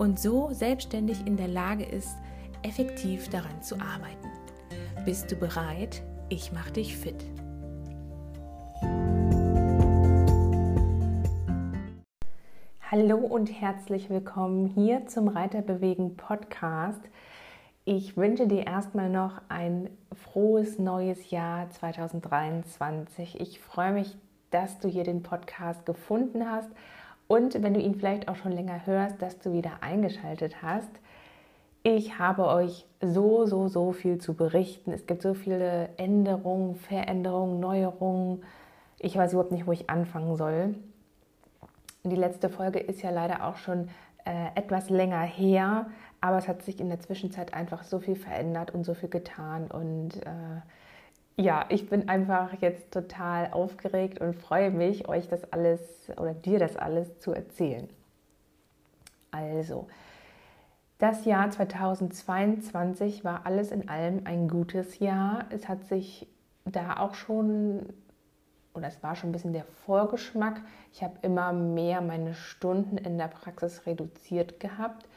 und so selbstständig in der Lage ist, effektiv daran zu arbeiten. Bist du bereit? Ich mache dich fit. Hallo und herzlich willkommen hier zum Reiterbewegen Podcast. Ich wünsche dir erstmal noch ein frohes neues Jahr 2023. Ich freue mich, dass du hier den Podcast gefunden hast und wenn du ihn vielleicht auch schon länger hörst, dass du wieder eingeschaltet hast. Ich habe euch so, so, so viel zu berichten. Es gibt so viele Änderungen, Veränderungen, Neuerungen. Ich weiß überhaupt nicht, wo ich anfangen soll. Die letzte Folge ist ja leider auch schon äh, etwas länger her, aber es hat sich in der Zwischenzeit einfach so viel verändert und so viel getan. Und äh, ja, ich bin einfach jetzt total aufgeregt und freue mich, euch das alles oder dir das alles zu erzählen. Also, das Jahr 2022 war alles in allem ein gutes Jahr. Es hat sich da auch schon, oder es war schon ein bisschen der Vorgeschmack. Ich habe immer mehr meine Stunden in der Praxis reduziert gehabt.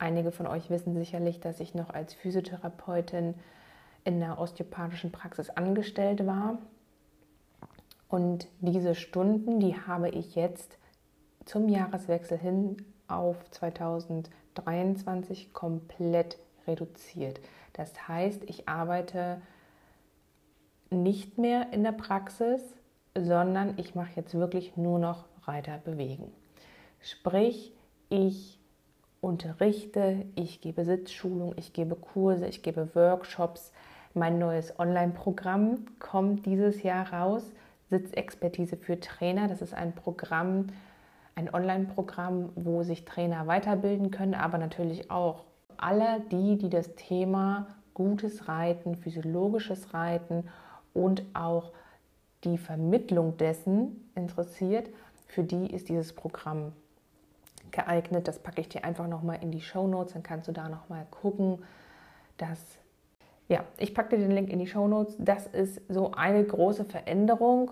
Einige von euch wissen sicherlich, dass ich noch als Physiotherapeutin in der osteopathischen Praxis angestellt war. Und diese Stunden, die habe ich jetzt zum Jahreswechsel hin auf 2023 komplett reduziert. Das heißt, ich arbeite nicht mehr in der Praxis, sondern ich mache jetzt wirklich nur noch Reiter bewegen. Sprich, ich unterrichte, ich gebe Sitzschulung, ich gebe Kurse, ich gebe Workshops, mein neues Online-Programm kommt dieses Jahr raus. Sitzexpertise für Trainer. Das ist ein Programm, ein Online-Programm, wo sich Trainer weiterbilden können, aber natürlich auch alle die, die das Thema gutes Reiten, physiologisches Reiten und auch die Vermittlung dessen interessiert, für die ist dieses Programm geeignet. Das packe ich dir einfach nochmal in die Show Notes, dann kannst du da nochmal gucken. Das ja, ich packe dir den Link in die Show Notes. Das ist so eine große Veränderung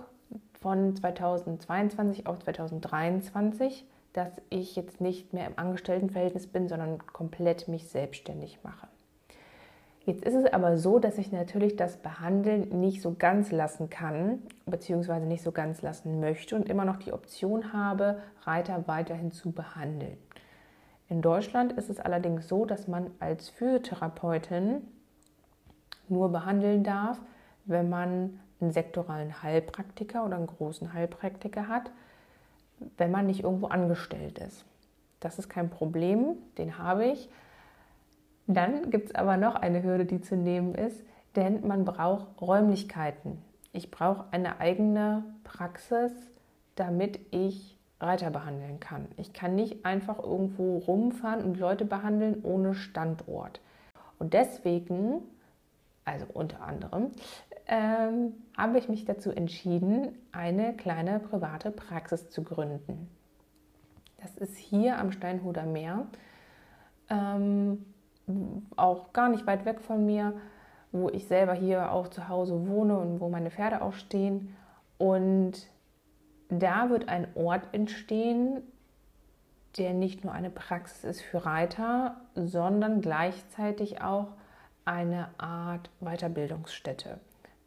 von 2022 auf 2023, dass ich jetzt nicht mehr im Angestelltenverhältnis bin, sondern komplett mich selbstständig mache. Jetzt ist es aber so, dass ich natürlich das Behandeln nicht so ganz lassen kann, beziehungsweise nicht so ganz lassen möchte und immer noch die Option habe, Reiter weiterhin zu behandeln. In Deutschland ist es allerdings so, dass man als Physiotherapeutin nur behandeln darf, wenn man einen sektoralen Heilpraktiker oder einen großen Heilpraktiker hat, wenn man nicht irgendwo angestellt ist. Das ist kein Problem, den habe ich. Dann gibt es aber noch eine Hürde, die zu nehmen ist, denn man braucht Räumlichkeiten. Ich brauche eine eigene Praxis, damit ich Reiter behandeln kann. Ich kann nicht einfach irgendwo rumfahren und Leute behandeln ohne Standort. Und deswegen also unter anderem, ähm, habe ich mich dazu entschieden, eine kleine private Praxis zu gründen. Das ist hier am Steinhuder Meer, ähm, auch gar nicht weit weg von mir, wo ich selber hier auch zu Hause wohne und wo meine Pferde auch stehen. Und da wird ein Ort entstehen, der nicht nur eine Praxis ist für Reiter, sondern gleichzeitig auch eine Art Weiterbildungsstätte.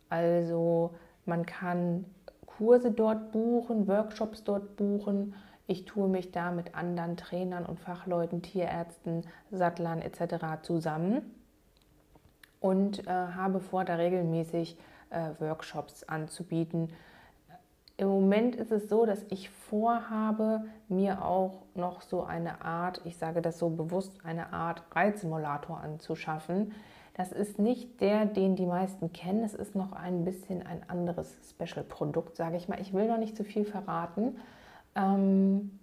Also man kann Kurse dort buchen, Workshops dort buchen. Ich tue mich da mit anderen Trainern und Fachleuten, Tierärzten, Sattlern etc. zusammen und äh, habe vor, da regelmäßig äh, Workshops anzubieten. Im Moment ist es so, dass ich vorhabe, mir auch noch so eine Art, ich sage das so bewusst, eine Art Reizsimulator anzuschaffen, das ist nicht der, den die meisten kennen. Es ist noch ein bisschen ein anderes Special-Produkt, sage ich mal. Ich will noch nicht zu viel verraten. Ähm,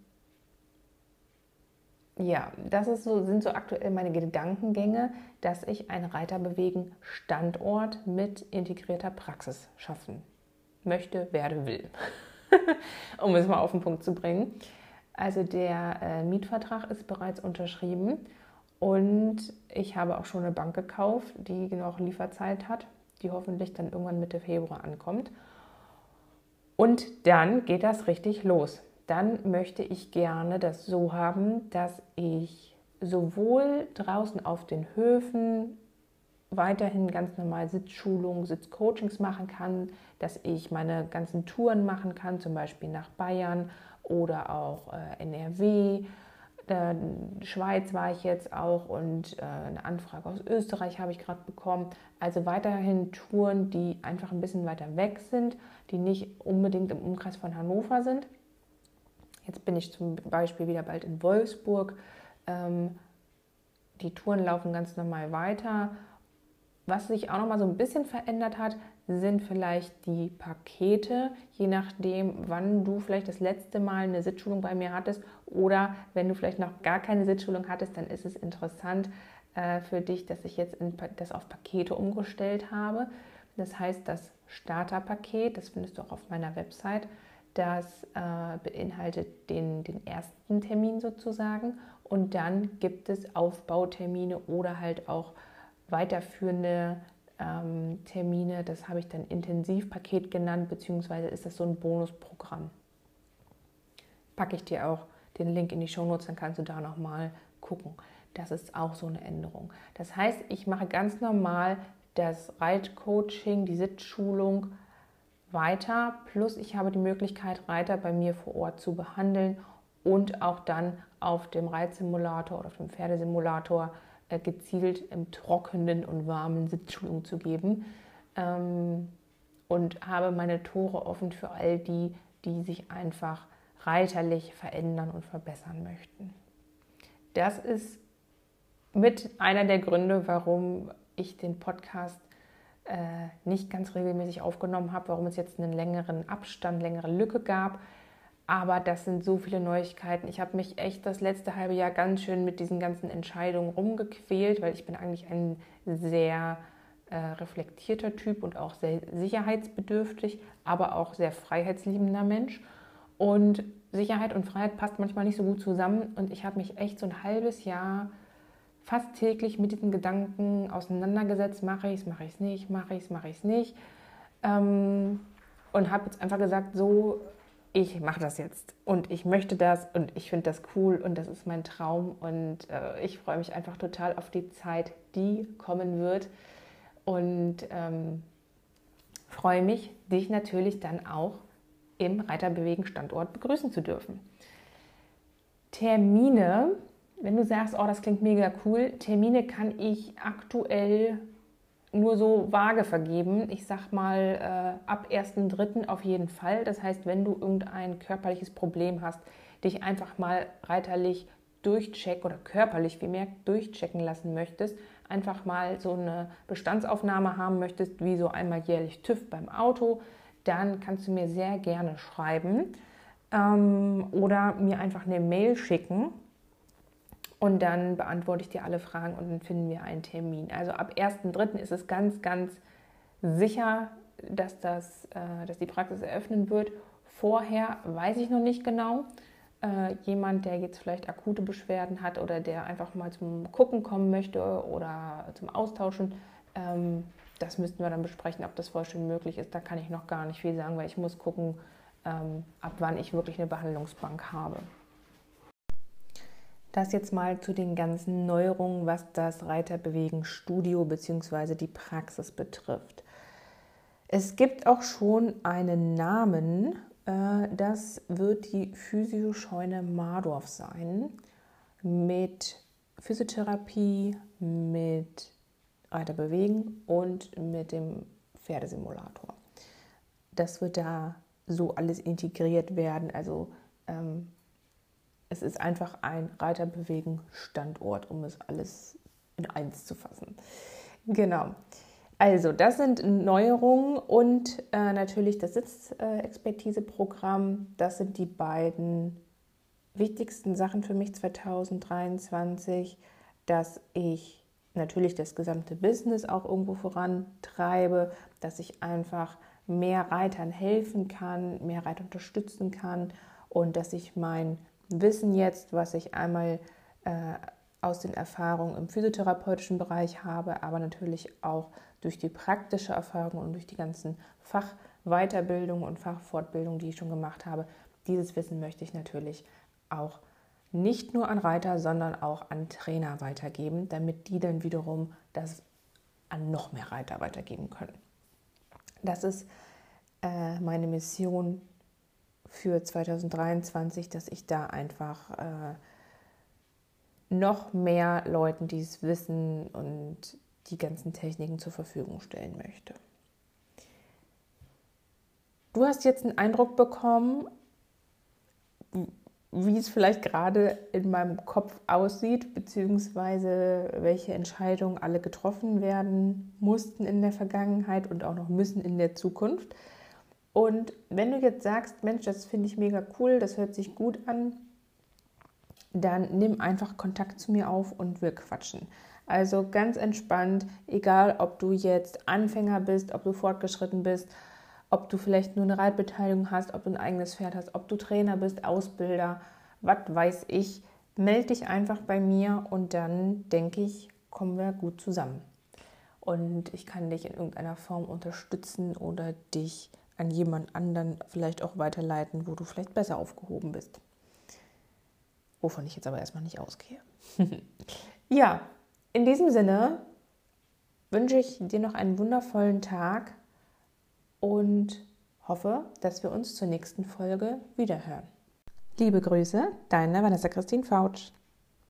ja, das so, sind so aktuell meine Gedankengänge, dass ich einen Reiterbewegen Standort mit integrierter Praxis schaffen möchte, werde, will. um es mal auf den Punkt zu bringen. Also der äh, Mietvertrag ist bereits unterschrieben und ich habe auch schon eine Bank gekauft, die noch Lieferzeit hat, die hoffentlich dann irgendwann Mitte Februar ankommt. Und dann geht das richtig los. Dann möchte ich gerne das so haben, dass ich sowohl draußen auf den Höfen weiterhin ganz normal Sitzschulungen, Sitzcoachings machen kann, dass ich meine ganzen Touren machen kann, zum Beispiel nach Bayern oder auch äh, NRW. Äh, Schweiz war ich jetzt auch und äh, eine Anfrage aus Österreich habe ich gerade bekommen. Also weiterhin Touren, die einfach ein bisschen weiter weg sind, die nicht unbedingt im Umkreis von Hannover sind. Jetzt bin ich zum Beispiel wieder bald in Wolfsburg. Ähm, die Touren laufen ganz normal weiter. Was sich auch noch mal so ein bisschen verändert hat, sind vielleicht die Pakete, je nachdem, wann du vielleicht das letzte Mal eine Sitzschulung bei mir hattest oder wenn du vielleicht noch gar keine Sitzschulung hattest, dann ist es interessant äh, für dich, dass ich jetzt in, das auf Pakete umgestellt habe. Das heißt, das Starterpaket, das findest du auch auf meiner Website, das äh, beinhaltet den, den ersten Termin sozusagen und dann gibt es Aufbautermine oder halt auch weiterführende ähm, Termine. Das habe ich dann Intensivpaket genannt, beziehungsweise ist das so ein Bonusprogramm. Packe ich dir auch den Link in die Shownotes, dann kannst du da nochmal gucken. Das ist auch so eine Änderung. Das heißt, ich mache ganz normal das Reitcoaching, die Sitzschulung weiter, plus ich habe die Möglichkeit, Reiter bei mir vor Ort zu behandeln und auch dann auf dem Reitsimulator oder auf dem Pferdesimulator gezielt im trockenen und warmen Sitzschulung zu geben. Ähm, und habe meine Tore offen für all die, die sich einfach reiterlich verändern und verbessern möchten. Das ist mit einer der Gründe, warum ich den Podcast äh, nicht ganz regelmäßig aufgenommen habe, warum es jetzt einen längeren Abstand, längere Lücke gab. Aber das sind so viele Neuigkeiten. Ich habe mich echt das letzte halbe Jahr ganz schön mit diesen ganzen Entscheidungen rumgequält, weil ich bin eigentlich ein sehr äh, reflektierter Typ und auch sehr sicherheitsbedürftig, aber auch sehr freiheitsliebender Mensch. Und Sicherheit und Freiheit passt manchmal nicht so gut zusammen. Und ich habe mich echt so ein halbes Jahr fast täglich mit diesen Gedanken auseinandergesetzt. Mache ich es, mache ich es nicht, mache ich es, mache ich es nicht. Ähm, und habe jetzt einfach gesagt, so ich mache das jetzt. Und ich möchte das und ich finde das cool und das ist mein Traum. Und äh, ich freue mich einfach total auf die Zeit, die kommen wird. Und ähm, freue mich, dich natürlich dann auch im Reiterbewegen Standort begrüßen zu dürfen. Termine, wenn du sagst, oh, das klingt mega cool, Termine kann ich aktuell nur so vage vergeben. Ich sag mal äh, ab 1.3. auf jeden Fall. Das heißt, wenn du irgendein körperliches Problem hast, dich einfach mal reiterlich durchchecken oder körperlich wie mehr durchchecken lassen möchtest, einfach mal so eine Bestandsaufnahme haben möchtest, wie so einmal jährlich TÜV beim Auto, dann kannst du mir sehr gerne schreiben ähm, oder mir einfach eine Mail schicken und dann beantworte ich dir alle Fragen und dann finden wir einen Termin. Also ab 1.3. ist es ganz, ganz sicher, dass, das, äh, dass die Praxis eröffnen wird. Vorher weiß ich noch nicht genau. Äh, jemand, der jetzt vielleicht akute Beschwerden hat oder der einfach mal zum Gucken kommen möchte oder zum Austauschen, ähm, das müssten wir dann besprechen, ob das vollständig möglich ist. Da kann ich noch gar nicht viel sagen, weil ich muss gucken, ähm, ab wann ich wirklich eine Behandlungsbank habe. Das jetzt mal zu den ganzen Neuerungen, was das Reiterbewegen Studio bzw. die Praxis betrifft. Es gibt auch schon einen Namen, äh, das wird die Physioscheune Mardorf sein, mit Physiotherapie, mit Reiterbewegen und mit dem Pferdesimulator. Das wird da so alles integriert werden, also ähm, es ist einfach ein Reiterbewegen-Standort, um es alles in eins zu fassen. Genau. Also, das sind Neuerungen und äh, natürlich das Sitzexpertise-Programm. Das sind die beiden wichtigsten Sachen für mich 2023, dass ich natürlich das gesamte Business auch irgendwo vorantreibe, dass ich einfach mehr Reitern helfen kann, mehr Reiter unterstützen kann und dass ich mein Wissen jetzt, was ich einmal äh, aus den Erfahrungen im physiotherapeutischen Bereich habe, aber natürlich auch durch die praktische Erfahrung und durch die ganzen Fachweiterbildungen und Fachfortbildungen, die ich schon gemacht habe, dieses Wissen möchte ich natürlich auch nicht nur an Reiter, sondern auch an Trainer weitergeben, damit die dann wiederum das an noch mehr Reiter weitergeben können. Das ist äh, meine Mission für 2023, dass ich da einfach äh, noch mehr Leuten dieses Wissen und die ganzen Techniken zur Verfügung stellen möchte. Du hast jetzt einen Eindruck bekommen, wie es vielleicht gerade in meinem Kopf aussieht, beziehungsweise welche Entscheidungen alle getroffen werden mussten in der Vergangenheit und auch noch müssen in der Zukunft. Und wenn du jetzt sagst, Mensch, das finde ich mega cool, das hört sich gut an, dann nimm einfach Kontakt zu mir auf und wir quatschen. Also ganz entspannt, egal ob du jetzt Anfänger bist, ob du fortgeschritten bist, ob du vielleicht nur eine Reitbeteiligung hast, ob du ein eigenes Pferd hast, ob du Trainer bist, Ausbilder, was weiß ich, melde dich einfach bei mir und dann denke ich, kommen wir gut zusammen. Und ich kann dich in irgendeiner Form unterstützen oder dich an jemand anderen vielleicht auch weiterleiten, wo du vielleicht besser aufgehoben bist. Wovon ich jetzt aber erstmal nicht ausgehe. ja, in diesem Sinne wünsche ich dir noch einen wundervollen Tag und hoffe, dass wir uns zur nächsten Folge wiederhören. Liebe Grüße, deine Vanessa Christine Fautsch.